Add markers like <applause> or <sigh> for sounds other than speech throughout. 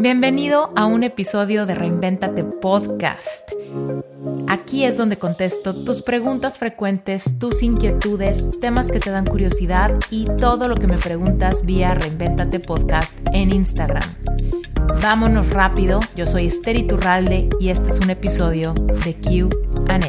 Bienvenido a un episodio de Reinventate Podcast. Aquí es donde contesto tus preguntas frecuentes, tus inquietudes, temas que te dan curiosidad y todo lo que me preguntas vía Reinventate Podcast en Instagram. Vámonos rápido, yo soy Esther Iturralde y este es un episodio de QA.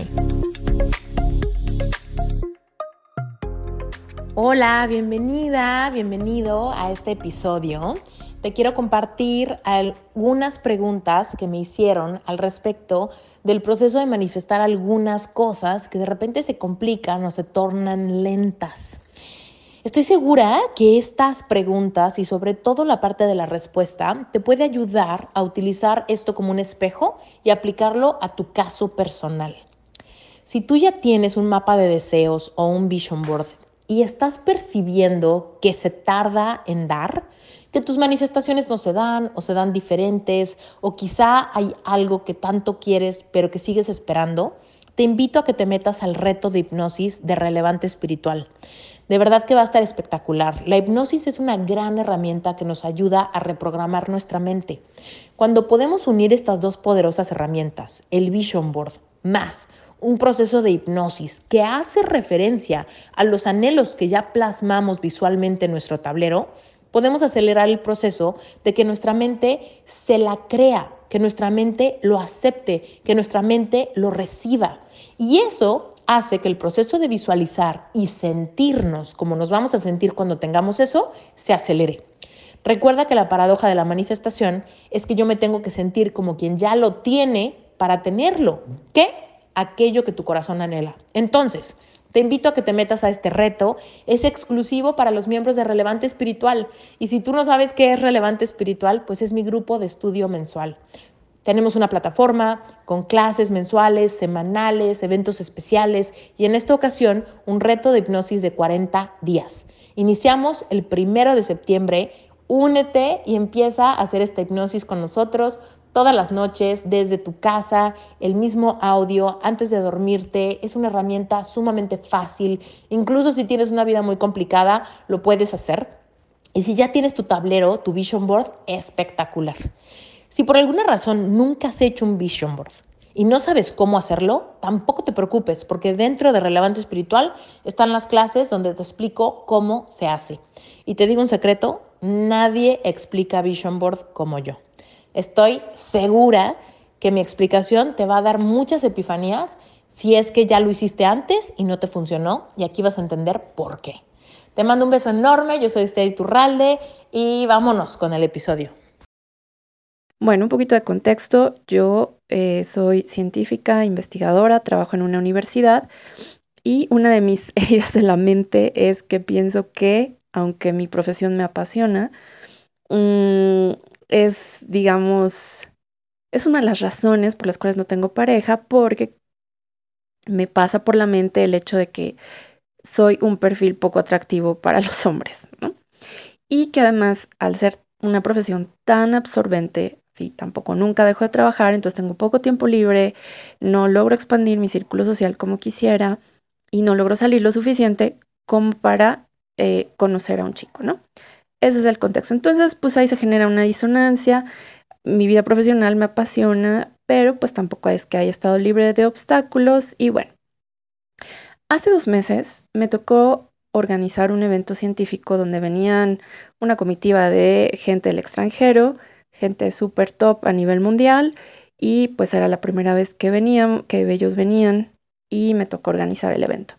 Hola, bienvenida, bienvenido a este episodio te quiero compartir algunas preguntas que me hicieron al respecto del proceso de manifestar algunas cosas que de repente se complican o se tornan lentas. Estoy segura que estas preguntas y sobre todo la parte de la respuesta te puede ayudar a utilizar esto como un espejo y aplicarlo a tu caso personal. Si tú ya tienes un mapa de deseos o un vision board y estás percibiendo que se tarda en dar, que tus manifestaciones no se dan o se dan diferentes o quizá hay algo que tanto quieres pero que sigues esperando, te invito a que te metas al reto de hipnosis de relevante espiritual. De verdad que va a estar espectacular. La hipnosis es una gran herramienta que nos ayuda a reprogramar nuestra mente. Cuando podemos unir estas dos poderosas herramientas, el Vision Board más un proceso de hipnosis que hace referencia a los anhelos que ya plasmamos visualmente en nuestro tablero, podemos acelerar el proceso de que nuestra mente se la crea, que nuestra mente lo acepte, que nuestra mente lo reciba. Y eso hace que el proceso de visualizar y sentirnos como nos vamos a sentir cuando tengamos eso se acelere. Recuerda que la paradoja de la manifestación es que yo me tengo que sentir como quien ya lo tiene para tenerlo. ¿Qué? Aquello que tu corazón anhela. Entonces, te invito a que te metas a este reto. Es exclusivo para los miembros de Relevante Espiritual. Y si tú no sabes qué es Relevante Espiritual, pues es mi grupo de estudio mensual. Tenemos una plataforma con clases mensuales, semanales, eventos especiales y en esta ocasión un reto de hipnosis de 40 días. Iniciamos el primero de septiembre. Únete y empieza a hacer esta hipnosis con nosotros todas las noches desde tu casa, el mismo audio antes de dormirte. Es una herramienta sumamente fácil. Incluso si tienes una vida muy complicada, lo puedes hacer. Y si ya tienes tu tablero, tu vision board, espectacular. Si por alguna razón nunca has hecho un vision board y no sabes cómo hacerlo, tampoco te preocupes, porque dentro de Relevante Espiritual están las clases donde te explico cómo se hace. Y te digo un secreto, nadie explica vision board como yo. Estoy segura que mi explicación te va a dar muchas epifanías si es que ya lo hiciste antes y no te funcionó y aquí vas a entender por qué. Te mando un beso enorme, yo soy Esther Turralde y vámonos con el episodio. Bueno, un poquito de contexto. Yo eh, soy científica, investigadora, trabajo en una universidad y una de mis <laughs> heridas de la mente es que pienso que, aunque mi profesión me apasiona, mm, es, digamos, es una de las razones por las cuales no tengo pareja, porque me pasa por la mente el hecho de que soy un perfil poco atractivo para <laughs> los hombres, ¿no? Y que además, al ser una profesión tan absorbente, sí, tampoco nunca dejo de trabajar, entonces tengo poco tiempo libre, no logro expandir mi círculo social como quisiera y no logro salir lo suficiente como para eh, conocer a un chico, ¿no? Ese es el contexto. Entonces, pues ahí se genera una disonancia. Mi vida profesional me apasiona, pero pues tampoco es que haya estado libre de obstáculos. Y bueno, hace dos meses me tocó organizar un evento científico donde venían una comitiva de gente del extranjero, gente súper top a nivel mundial, y pues era la primera vez que venían, que ellos venían, y me tocó organizar el evento.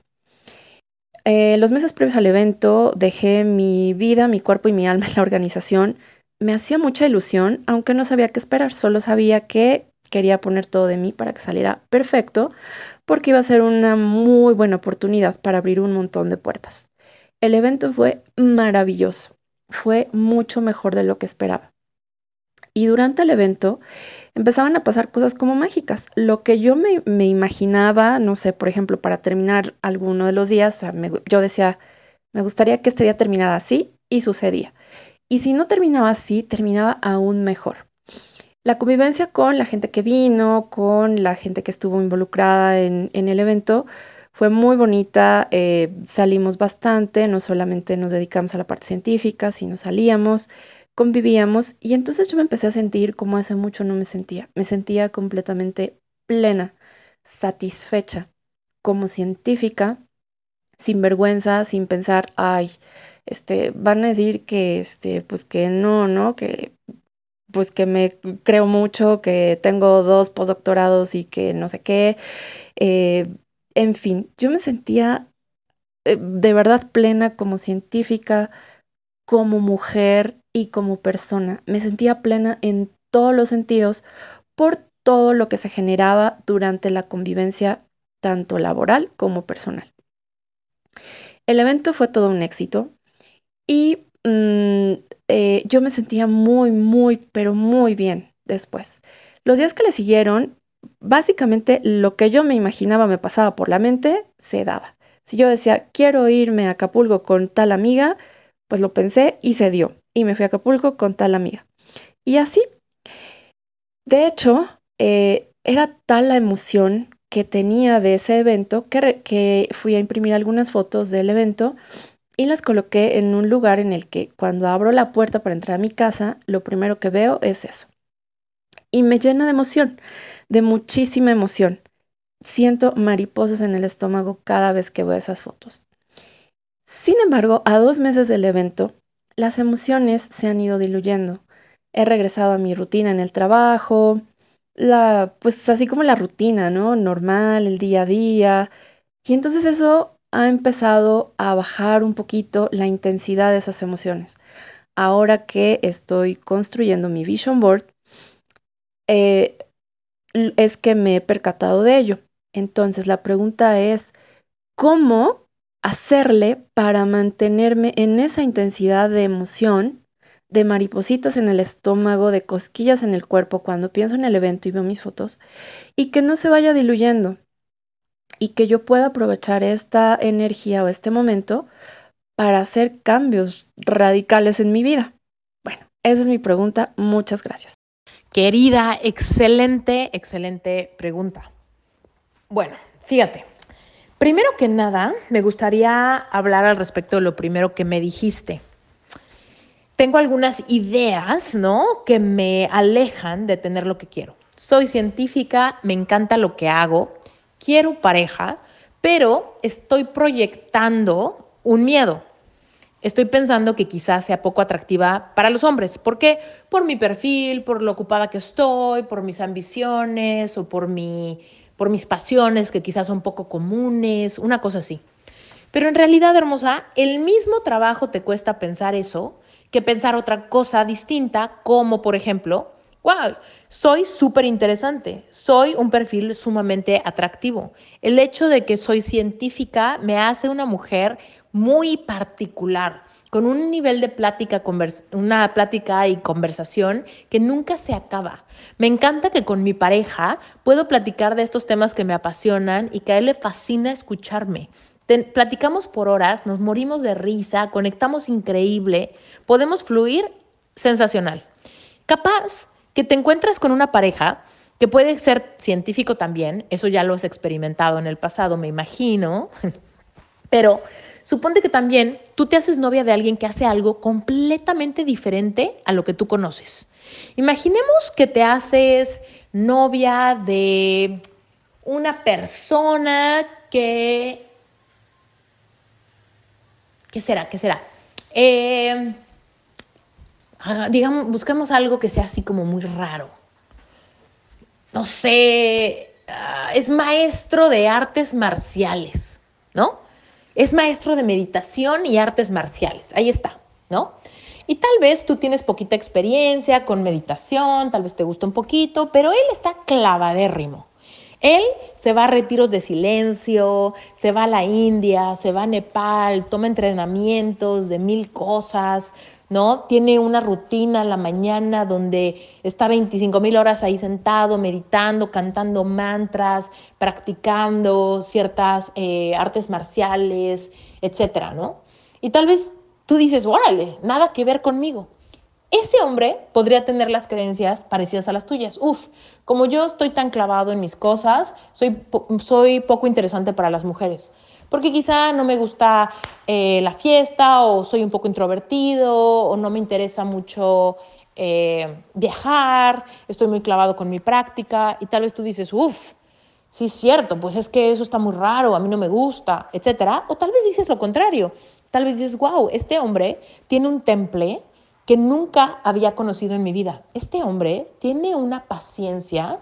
Eh, los meses previos al evento dejé mi vida, mi cuerpo y mi alma en la organización. Me hacía mucha ilusión, aunque no sabía qué esperar, solo sabía que quería poner todo de mí para que saliera perfecto, porque iba a ser una muy buena oportunidad para abrir un montón de puertas. El evento fue maravilloso, fue mucho mejor de lo que esperaba. Y durante el evento empezaban a pasar cosas como mágicas. Lo que yo me, imaginaba, no sé, por ejemplo, para terminar alguno de los días, yo decía, me gustaría que este día terminara así y sucedía. Y si no terminaba así, terminaba aún mejor. La convivencia con la gente que vino, con la gente que estuvo involucrada en, el evento, fue muy bonita, eh, salimos bastante, no solamente nos dedicamos a la parte científica, sino salíamos, convivíamos y entonces yo me empecé a sentir como hace mucho no me sentía. Me sentía completamente plena, satisfecha, como científica, sin vergüenza, sin pensar, ay, este, van a decir que, este, pues que no, ¿no? Que, pues que me creo mucho, que tengo dos postdoctorados y que no sé qué. Eh, en fin, yo me sentía eh, de verdad plena como científica, como mujer y como persona. Me sentía plena en todos los sentidos por todo lo que se generaba durante la convivencia tanto laboral como personal. El evento fue todo un éxito y mm, eh, yo me sentía muy, muy, pero muy bien después. Los días que le siguieron, básicamente lo que yo me imaginaba me pasaba por la mente, se daba. Si yo decía, quiero irme a Acapulco con tal amiga, pues lo pensé y se dio. Y me fui a Acapulco con tal amiga. Y así. De hecho, eh, era tal la emoción que tenía de ese evento que, que fui a imprimir algunas fotos del evento y las coloqué en un lugar en el que cuando abro la puerta para entrar a mi casa, lo primero que veo es eso. Y me llena de emoción, de muchísima emoción. Siento mariposas en el estómago cada vez que veo esas fotos. Sin embargo, a dos meses del evento, las emociones se han ido diluyendo. He regresado a mi rutina en el trabajo, la, pues así como la rutina, ¿no? Normal, el día a día. Y entonces eso ha empezado a bajar un poquito la intensidad de esas emociones. Ahora que estoy construyendo mi vision board, eh, es que me he percatado de ello. Entonces la pregunta es, ¿cómo hacerle para mantenerme en esa intensidad de emoción de maripositas en el estómago, de cosquillas en el cuerpo cuando pienso en el evento y veo mis fotos, y que no se vaya diluyendo, y que yo pueda aprovechar esta energía o este momento para hacer cambios radicales en mi vida. Bueno, esa es mi pregunta. Muchas gracias. Querida, excelente, excelente pregunta. Bueno, fíjate, primero que nada, me gustaría hablar al respecto de lo primero que me dijiste tengo algunas ideas, ¿no? Que me alejan de tener lo que quiero. Soy científica, me encanta lo que hago, quiero pareja, pero estoy proyectando un miedo. Estoy pensando que quizás sea poco atractiva para los hombres. ¿Por qué? Por mi perfil, por lo ocupada que estoy, por mis ambiciones o por, mi, por mis pasiones que quizás son poco comunes, una cosa así. Pero en realidad, hermosa, el mismo trabajo te cuesta pensar eso que pensar otra cosa distinta, como por ejemplo, wow, soy súper interesante, soy un perfil sumamente atractivo. El hecho de que soy científica me hace una mujer muy particular, con un nivel de plática, una plática y conversación que nunca se acaba. Me encanta que con mi pareja puedo platicar de estos temas que me apasionan y que a él le fascina escucharme platicamos por horas, nos morimos de risa, conectamos increíble, podemos fluir sensacional. Capaz que te encuentras con una pareja que puede ser científico también, eso ya lo has experimentado en el pasado, me imagino, <laughs> pero suponte que también tú te haces novia de alguien que hace algo completamente diferente a lo que tú conoces. Imaginemos que te haces novia de una persona que ¿Qué será? ¿Qué será? Eh, digamos, buscamos algo que sea así como muy raro. No sé, ah, es maestro de artes marciales, ¿no? Es maestro de meditación y artes marciales. Ahí está, ¿no? Y tal vez tú tienes poquita experiencia con meditación, tal vez te gusta un poquito, pero él está clavadérrimo. Él se va a retiros de silencio, se va a la India, se va a Nepal, toma entrenamientos de mil cosas, ¿no? Tiene una rutina en la mañana donde está 25 mil horas ahí sentado, meditando, cantando mantras, practicando ciertas eh, artes marciales, etcétera, ¿no? Y tal vez tú dices, órale, nada que ver conmigo ese hombre podría tener las creencias parecidas a las tuyas. Uf, como yo estoy tan clavado en mis cosas, soy, soy poco interesante para las mujeres. Porque quizá no me gusta eh, la fiesta o soy un poco introvertido o no me interesa mucho eh, viajar, estoy muy clavado con mi práctica y tal vez tú dices, uff, sí es cierto, pues es que eso está muy raro, a mí no me gusta, etc. O tal vez dices lo contrario, tal vez dices, wow, este hombre tiene un temple que nunca había conocido en mi vida. Este hombre tiene una paciencia,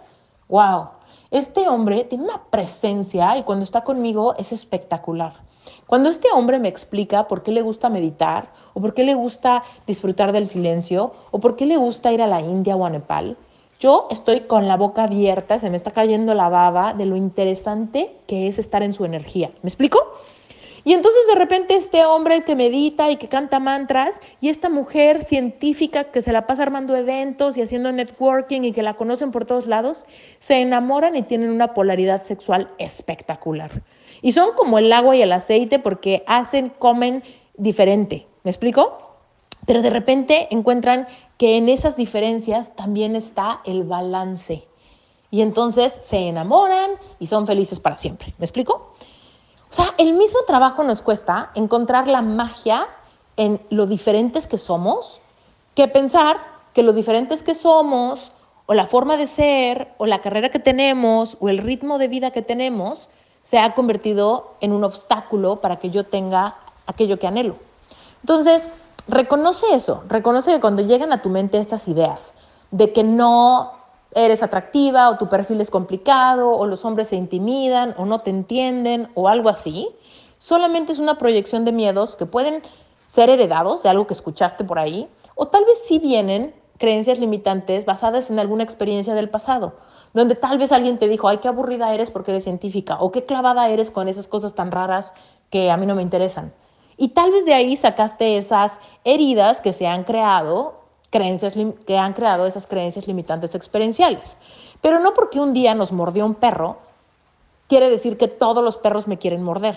wow, este hombre tiene una presencia y cuando está conmigo es espectacular. Cuando este hombre me explica por qué le gusta meditar, o por qué le gusta disfrutar del silencio, o por qué le gusta ir a la India o a Nepal, yo estoy con la boca abierta, se me está cayendo la baba de lo interesante que es estar en su energía. ¿Me explico? Y entonces de repente este hombre que medita y que canta mantras y esta mujer científica que se la pasa armando eventos y haciendo networking y que la conocen por todos lados, se enamoran y tienen una polaridad sexual espectacular. Y son como el agua y el aceite porque hacen, comen diferente. ¿Me explico? Pero de repente encuentran que en esas diferencias también está el balance. Y entonces se enamoran y son felices para siempre. ¿Me explico? O sea, el mismo trabajo nos cuesta encontrar la magia en lo diferentes que somos que pensar que lo diferentes que somos o la forma de ser o la carrera que tenemos o el ritmo de vida que tenemos se ha convertido en un obstáculo para que yo tenga aquello que anhelo. Entonces, reconoce eso, reconoce que cuando llegan a tu mente estas ideas de que no eres atractiva o tu perfil es complicado o los hombres se intimidan o no te entienden o algo así, solamente es una proyección de miedos que pueden ser heredados de algo que escuchaste por ahí o tal vez sí vienen creencias limitantes basadas en alguna experiencia del pasado, donde tal vez alguien te dijo, ay, qué aburrida eres porque eres científica o qué clavada eres con esas cosas tan raras que a mí no me interesan. Y tal vez de ahí sacaste esas heridas que se han creado, creencias que han creado esas creencias limitantes experienciales. Pero no porque un día nos mordió un perro, quiere decir que todos los perros me quieren morder.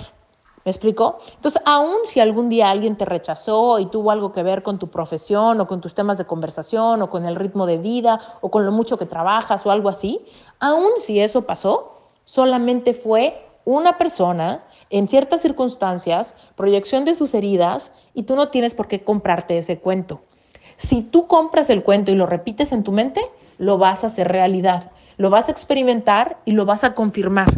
¿Me explico? Entonces, aun si algún día alguien te rechazó y tuvo algo que ver con tu profesión o con tus temas de conversación o con el ritmo de vida o con lo mucho que trabajas o algo así, aun si eso pasó, solamente fue una persona en ciertas circunstancias, proyección de sus heridas, y tú no tienes por qué comprarte ese cuento. Si tú compras el cuento y lo repites en tu mente, lo vas a hacer realidad, lo vas a experimentar y lo vas a confirmar.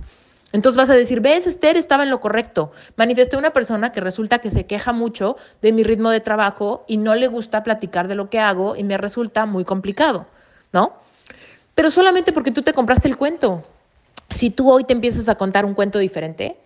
Entonces vas a decir, ves, Esther estaba en lo correcto. Manifesté una persona que resulta que se queja mucho de mi ritmo de trabajo y no le gusta platicar de lo que hago y me resulta muy complicado, ¿no? Pero solamente porque tú te compraste el cuento. Si tú hoy te empiezas a contar un cuento diferente,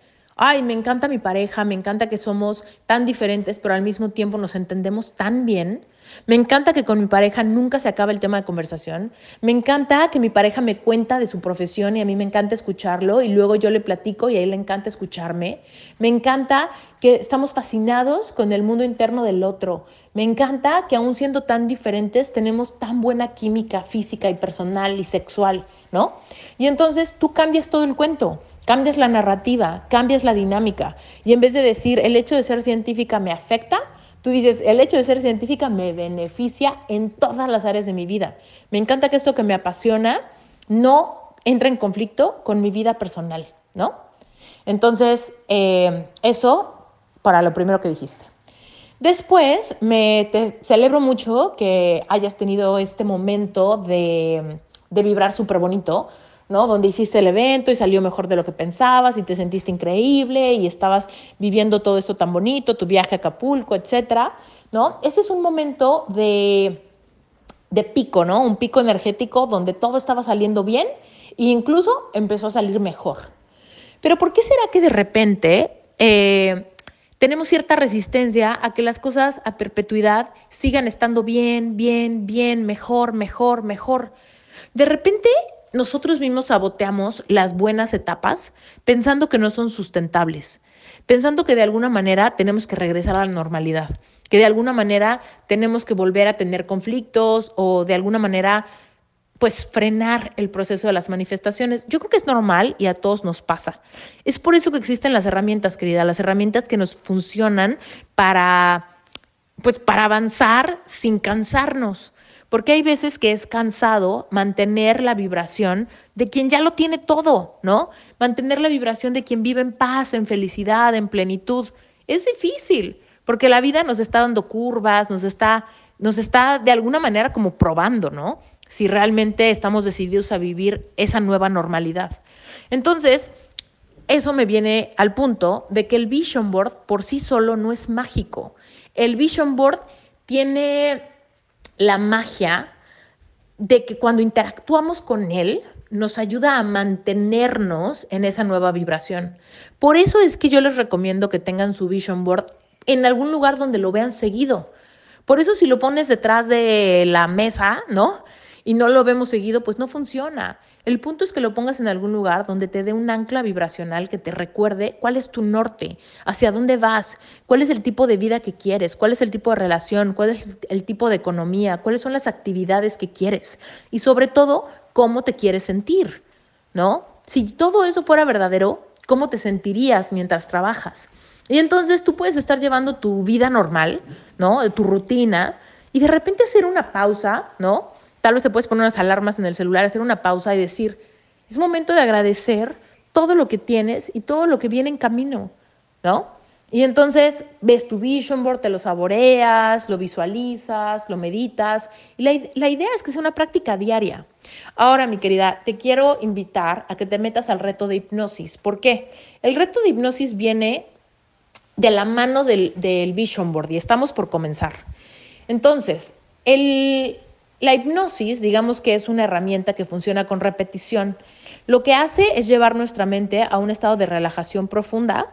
ay, me encanta mi pareja, me encanta que somos tan diferentes, pero al mismo tiempo nos entendemos tan bien. Me encanta que con mi pareja nunca se acaba el tema de conversación. Me encanta que mi pareja me cuenta de su profesión y a mí me encanta escucharlo y luego yo le platico y a él le encanta escucharme. Me encanta que estamos fascinados con el mundo interno del otro. Me encanta que aún siendo tan diferentes tenemos tan buena química física y personal y sexual, ¿no? Y entonces tú cambias todo el cuento cambias la narrativa, cambias la dinámica. Y en vez de decir, el hecho de ser científica me afecta, tú dices, el hecho de ser científica me beneficia en todas las áreas de mi vida. Me encanta que esto que me apasiona no entre en conflicto con mi vida personal, ¿no? Entonces, eh, eso para lo primero que dijiste. Después, me celebro mucho que hayas tenido este momento de, de vibrar súper bonito, ¿no? Donde hiciste el evento y salió mejor de lo que pensabas y te sentiste increíble y estabas viviendo todo esto tan bonito, tu viaje a Acapulco, etcétera, ¿no? Ese es un momento de, de pico, ¿no? Un pico energético donde todo estaba saliendo bien e incluso empezó a salir mejor. Pero ¿por qué será que de repente eh, tenemos cierta resistencia a que las cosas a perpetuidad sigan estando bien, bien, bien, mejor, mejor, mejor? De repente nosotros mismos saboteamos las buenas etapas pensando que no son sustentables, pensando que de alguna manera tenemos que regresar a la normalidad, que de alguna manera tenemos que volver a tener conflictos o de alguna manera pues frenar el proceso de las manifestaciones. Yo creo que es normal y a todos nos pasa. Es por eso que existen las herramientas, querida, las herramientas que nos funcionan para pues para avanzar sin cansarnos porque hay veces que es cansado mantener la vibración de quien ya lo tiene todo, ¿no? Mantener la vibración de quien vive en paz, en felicidad, en plenitud. Es difícil, porque la vida nos está dando curvas, nos está, nos está de alguna manera como probando, ¿no? Si realmente estamos decididos a vivir esa nueva normalidad. Entonces, eso me viene al punto de que el vision board por sí solo no es mágico. El vision board tiene la magia de que cuando interactuamos con él, nos ayuda a mantenernos en esa nueva vibración. Por eso es que yo les recomiendo que tengan su vision board en algún lugar donde lo vean seguido. Por eso si lo pones detrás de la mesa, ¿no? Y no lo vemos seguido, pues no funciona. El punto es que lo pongas en algún lugar donde te dé un ancla vibracional que te recuerde cuál es tu norte, hacia dónde vas, cuál es el tipo de vida que quieres, cuál es el tipo de relación, cuál es el tipo de economía, cuáles son las actividades que quieres y sobre todo cómo te quieres sentir, ¿no? Si todo eso fuera verdadero, ¿cómo te sentirías mientras trabajas? Y entonces tú puedes estar llevando tu vida normal, ¿no? Tu rutina y de repente hacer una pausa, ¿no? Tal vez te puedes poner unas alarmas en el celular, hacer una pausa y decir, es momento de agradecer todo lo que tienes y todo lo que viene en camino, ¿no? Y entonces ves tu vision board, te lo saboreas, lo visualizas, lo meditas. Y la, la, idea es que sea una práctica diaria. Ahora, mi querida, te quiero invitar a que te metas al reto de hipnosis. ¿Por qué? El reto de hipnosis viene de la mano del, del vision board y estamos por comenzar. Entonces, el, la hipnosis, digamos que es una herramienta que funciona con repetición. Lo que hace es llevar nuestra mente a un estado de relajación profunda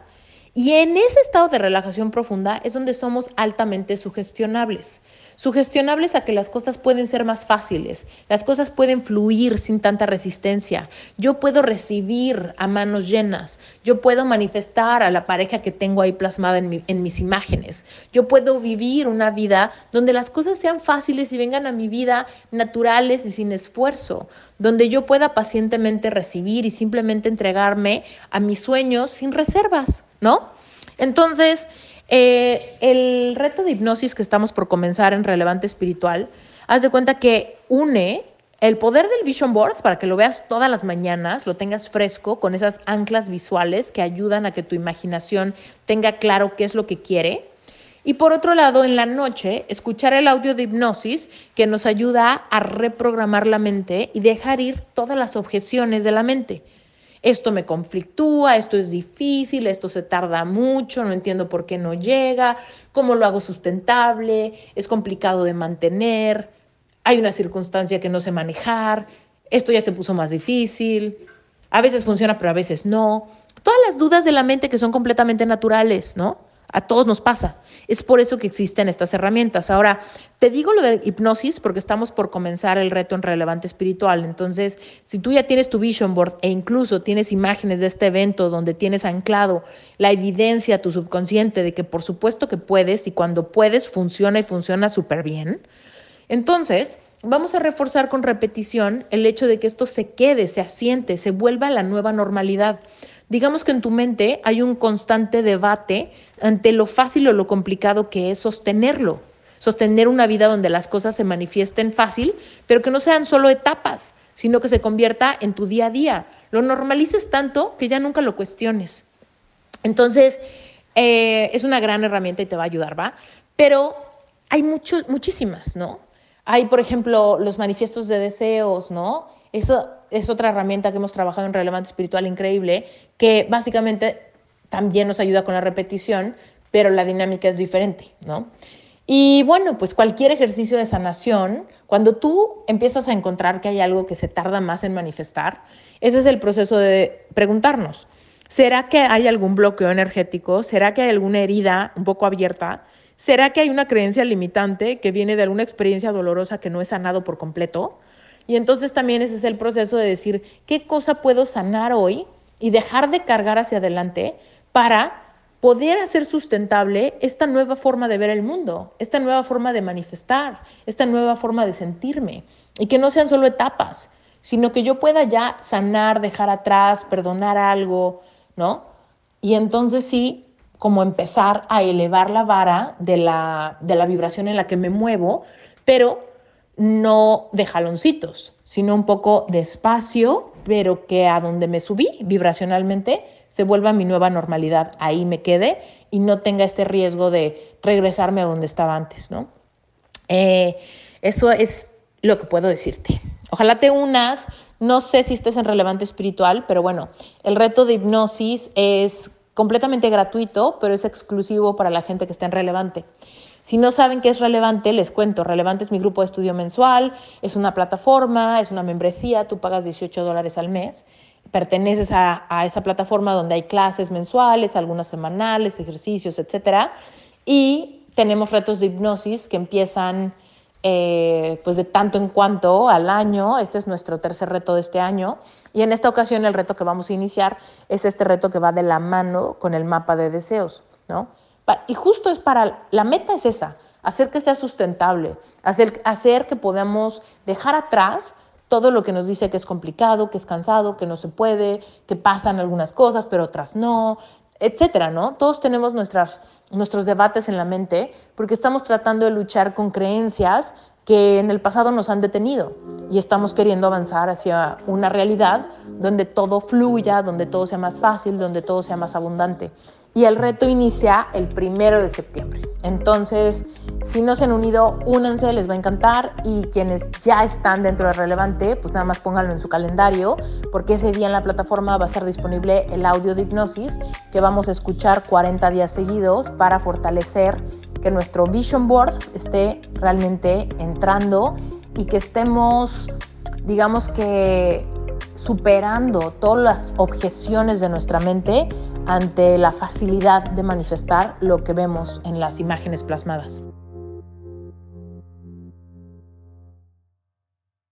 y en ese estado de relajación profunda es donde somos altamente sugestionables. Sugestionables a que las cosas pueden ser más fáciles, las cosas pueden fluir sin tanta resistencia. Yo puedo recibir a manos llenas, yo puedo manifestar a la pareja que tengo ahí plasmada en, mis imágenes, yo puedo vivir una vida donde las cosas sean fáciles y vengan a mi vida naturales y sin esfuerzo, donde yo pueda pacientemente recibir y simplemente entregarme a mis sueños sin reservas, ¿no? Entonces, eh, el reto de hipnosis que estamos por comenzar en Relevante Espiritual, haz de cuenta que une el poder del Vision Board para que lo veas todas las mañanas, lo tengas fresco con esas anclas visuales que ayudan a que tu imaginación tenga claro qué es lo que quiere. Y por otro lado, en la noche, escuchar el audio de hipnosis que nos ayuda a reprogramar la mente y dejar ir todas las objeciones de la mente esto me conflictúa, esto es difícil, esto se tarda mucho, no entiendo por qué no llega, cómo lo hago sustentable, es complicado de mantener, hay una circunstancia que no sé manejar, esto ya se puso más difícil, a veces funciona pero a veces no. Todas las dudas de la mente que son completamente naturales, ¿no? A todos nos pasa. Es por eso que existen estas herramientas. Ahora, te digo lo de hipnosis porque estamos por comenzar el reto en relevante espiritual. Entonces, si tú ya tienes tu vision board e incluso tienes imágenes de este evento donde tienes anclado la evidencia tu subconsciente de que por supuesto que puedes y cuando puedes funciona y funciona súper bien, entonces vamos a reforzar con repetición el hecho de que esto se quede, se asiente, se vuelva a la nueva normalidad. Digamos que en tu mente hay un constante debate ante lo fácil o lo complicado que es sostenerlo. Sostener una vida donde las cosas se manifiesten fácil, pero que no sean solo etapas, sino que se convierta en tu día a día. Lo normalices tanto que ya nunca lo cuestiones. Entonces, eh, es una gran herramienta y te va a ayudar, ¿va? Pero hay muchos, muchísimas, ¿no? Hay, por ejemplo, los manifiestos de deseos, ¿no? Eso es otra herramienta que hemos trabajado en Relevante Espiritual increíble, que básicamente también nos ayuda con la repetición, pero la dinámica es diferente, ¿no? Y bueno, pues cualquier ejercicio de sanación, cuando tú empiezas a encontrar que hay algo que se tarda más en manifestar, ese es el proceso de preguntarnos, ¿será que hay algún bloqueo energético? ¿Será que hay alguna herida un poco abierta? ¿Será que hay una creencia limitante que viene de alguna experiencia dolorosa que no es sanado por completo? Y entonces también ese es el proceso de decir, ¿qué cosa puedo sanar hoy y dejar de cargar hacia adelante para poder hacer sustentable esta nueva forma de ver el mundo, esta nueva forma de manifestar, esta nueva forma de sentirme? Y que no sean solo etapas, sino que yo pueda ya sanar, dejar atrás, perdonar algo, ¿no? Y entonces sí, como empezar a elevar la vara de la, de la vibración en la que me muevo, pero no de jaloncitos, sino un poco despacio, pero que a donde me subí vibracionalmente se vuelva mi nueva normalidad, ahí me quede y no tenga este riesgo de regresarme a donde estaba antes, ¿no? Eh, eso es lo que puedo decirte. Ojalá te unas, no sé si estés en relevante espiritual, pero bueno, el reto de hipnosis es completamente gratuito, pero es exclusivo para la gente que está en relevante. Si no saben qué es relevante, les cuento. Relevante es mi grupo de estudio mensual, es una plataforma, es una membresía, tú pagas 18 dólares al mes, perteneces a, a esa plataforma donde hay clases mensuales, algunas semanales, ejercicios, etc. Y tenemos retos de hipnosis que empiezan eh, pues de tanto en cuanto al año. Este es nuestro tercer reto de este año. Y en esta ocasión el reto que vamos a iniciar es este reto que va de la mano con el mapa de deseos, ¿no? Y justo es para, la meta es esa, hacer que sea sustentable, hacer, hacer que podamos dejar atrás todo lo que nos dice que es complicado, que es cansado, que no se puede, que pasan algunas cosas, pero otras no, etcétera, ¿no? Todos tenemos nuestras, nuestros debates en la mente porque estamos tratando de luchar con creencias que en el pasado nos han detenido y estamos queriendo avanzar hacia una realidad donde todo fluya, donde todo sea más fácil, donde todo sea más abundante y el reto inicia el primero de septiembre. Entonces, si no se han unido, únanse, les va a encantar y quienes ya están dentro de Relevante, pues nada más pónganlo en su calendario porque ese día en la plataforma va a estar disponible el audio de hipnosis que vamos a escuchar 40 días seguidos para fortalecer que nuestro vision board esté realmente entrando y que estemos, digamos que superando todas las objeciones de nuestra mente ante la facilidad de manifestar lo que vemos en las imágenes plasmadas.